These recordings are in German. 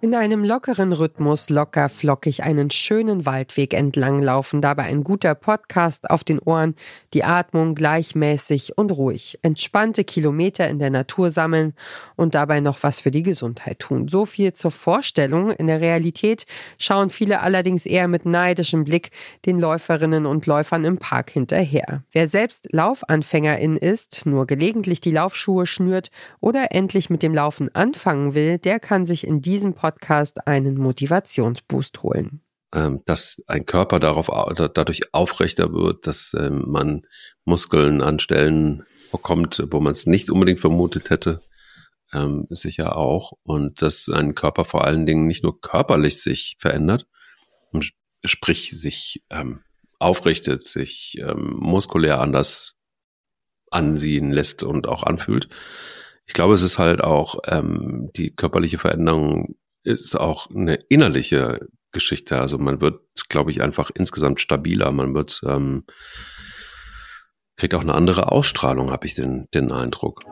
In einem lockeren Rhythmus locker flockig einen schönen Waldweg entlang laufen, dabei ein guter Podcast auf den Ohren, die Atmung gleichmäßig und ruhig, entspannte Kilometer in der Natur sammeln und dabei noch was für die Gesundheit tun. So viel zur Vorstellung. In der Realität schauen viele allerdings eher mit neidischem Blick den Läuferinnen und Läufern im Park hinterher. Wer selbst Laufanfängerin ist, nur gelegentlich die Laufschuhe schnürt oder endlich mit dem Laufen anfangen will, der kann sich in diesem Podcast Podcast einen Motivationsboost holen. Ähm, dass ein Körper darauf, dadurch aufrechter wird, dass ähm, man Muskeln an Stellen bekommt, wo man es nicht unbedingt vermutet hätte, ähm, sicher auch. Und dass ein Körper vor allen Dingen nicht nur körperlich sich verändert, sprich sich ähm, aufrichtet, sich ähm, muskulär anders ansehen lässt und auch anfühlt. Ich glaube, es ist halt auch ähm, die körperliche Veränderung ist auch eine innerliche Geschichte. Also man wird, glaube ich, einfach insgesamt stabiler. Man wird ähm, kriegt auch eine andere Ausstrahlung, habe ich den, den Eindruck.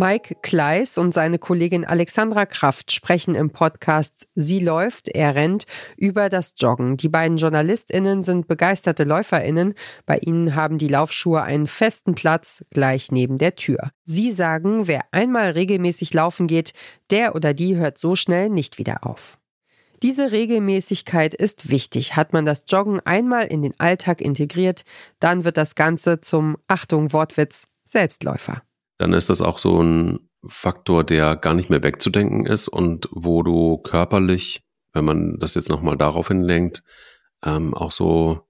Mike Kleiss und seine Kollegin Alexandra Kraft sprechen im Podcast Sie läuft, er rennt über das Joggen. Die beiden JournalistInnen sind begeisterte LäuferInnen. Bei ihnen haben die Laufschuhe einen festen Platz gleich neben der Tür. Sie sagen, wer einmal regelmäßig laufen geht, der oder die hört so schnell nicht wieder auf. Diese Regelmäßigkeit ist wichtig. Hat man das Joggen einmal in den Alltag integriert, dann wird das Ganze zum, Achtung, Wortwitz, Selbstläufer dann ist das auch so ein Faktor, der gar nicht mehr wegzudenken ist und wo du körperlich, wenn man das jetzt nochmal darauf hinlenkt, ähm, auch so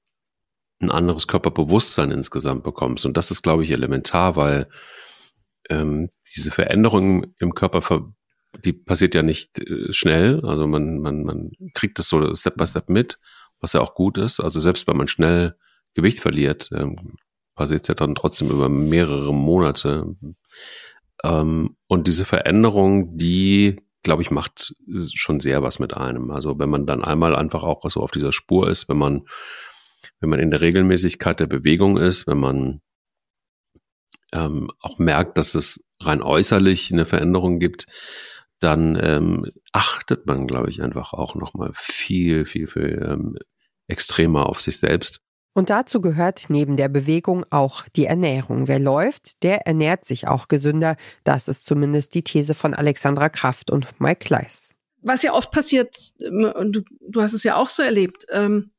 ein anderes Körperbewusstsein insgesamt bekommst. Und das ist, glaube ich, elementar, weil ähm, diese Veränderung im Körper, die passiert ja nicht äh, schnell. Also man, man, man kriegt das so Step by Step mit, was ja auch gut ist. Also selbst wenn man schnell Gewicht verliert, ähm, ja dann trotzdem über mehrere Monate. Ähm, und diese Veränderung, die, glaube ich, macht schon sehr was mit einem. Also wenn man dann einmal einfach auch so auf dieser Spur ist, wenn man, wenn man in der Regelmäßigkeit der Bewegung ist, wenn man ähm, auch merkt, dass es rein äußerlich eine Veränderung gibt, dann ähm, achtet man, glaube ich, einfach auch nochmal viel, viel, viel ähm, extremer auf sich selbst. Und dazu gehört neben der Bewegung auch die Ernährung. Wer läuft, der ernährt sich auch gesünder. Das ist zumindest die These von Alexandra Kraft und Mike Kleiss. Was ja oft passiert, ähm, und du, du hast es ja auch so erlebt, ähm,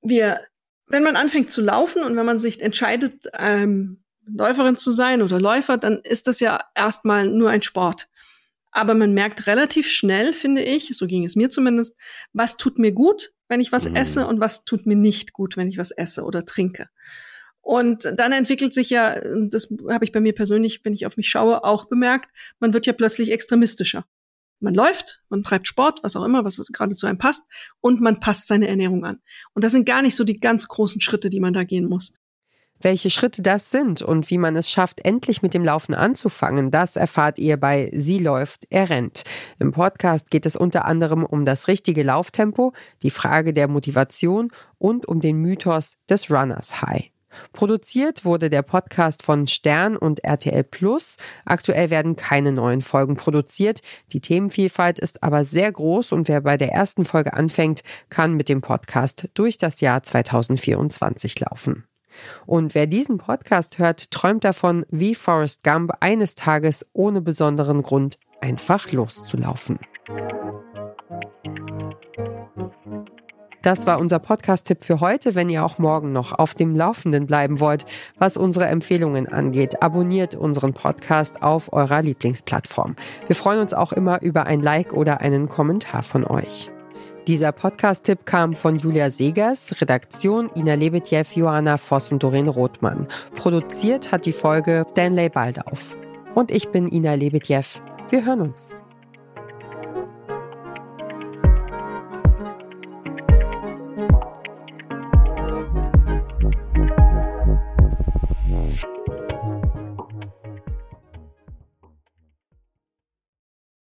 wir, wenn man anfängt zu laufen und wenn man sich entscheidet, ähm, Läuferin zu sein oder Läufer, dann ist das ja erstmal nur ein Sport. Aber man merkt relativ schnell, finde ich, so ging es mir zumindest, was tut mir gut, wenn ich was mhm. esse und was tut mir nicht gut, wenn ich was esse oder trinke. Und dann entwickelt sich ja, das habe ich bei mir persönlich, wenn ich auf mich schaue, auch bemerkt, man wird ja plötzlich extremistischer. Man läuft, man treibt Sport, was auch immer, was gerade zu einem passt, und man passt seine Ernährung an. Und das sind gar nicht so die ganz großen Schritte, die man da gehen muss. Welche Schritte das sind und wie man es schafft, endlich mit dem Laufen anzufangen, das erfahrt ihr bei Sie läuft, er rennt. Im Podcast geht es unter anderem um das richtige Lauftempo, die Frage der Motivation und um den Mythos des Runners High. Produziert wurde der Podcast von Stern und RTL Plus. Aktuell werden keine neuen Folgen produziert. Die Themenvielfalt ist aber sehr groß und wer bei der ersten Folge anfängt, kann mit dem Podcast durch das Jahr 2024 laufen. Und wer diesen Podcast hört, träumt davon, wie Forrest Gump eines Tages ohne besonderen Grund einfach loszulaufen. Das war unser Podcast-Tipp für heute. Wenn ihr auch morgen noch auf dem Laufenden bleiben wollt, was unsere Empfehlungen angeht, abonniert unseren Podcast auf eurer Lieblingsplattform. Wir freuen uns auch immer über ein Like oder einen Kommentar von euch. Dieser Podcast-Tipp kam von Julia Segers, Redaktion Ina Lebetjew, Johanna Voss und Doreen Rothmann. Produziert hat die Folge Stanley Baldauf. Und ich bin Ina Lebetjew. Wir hören uns.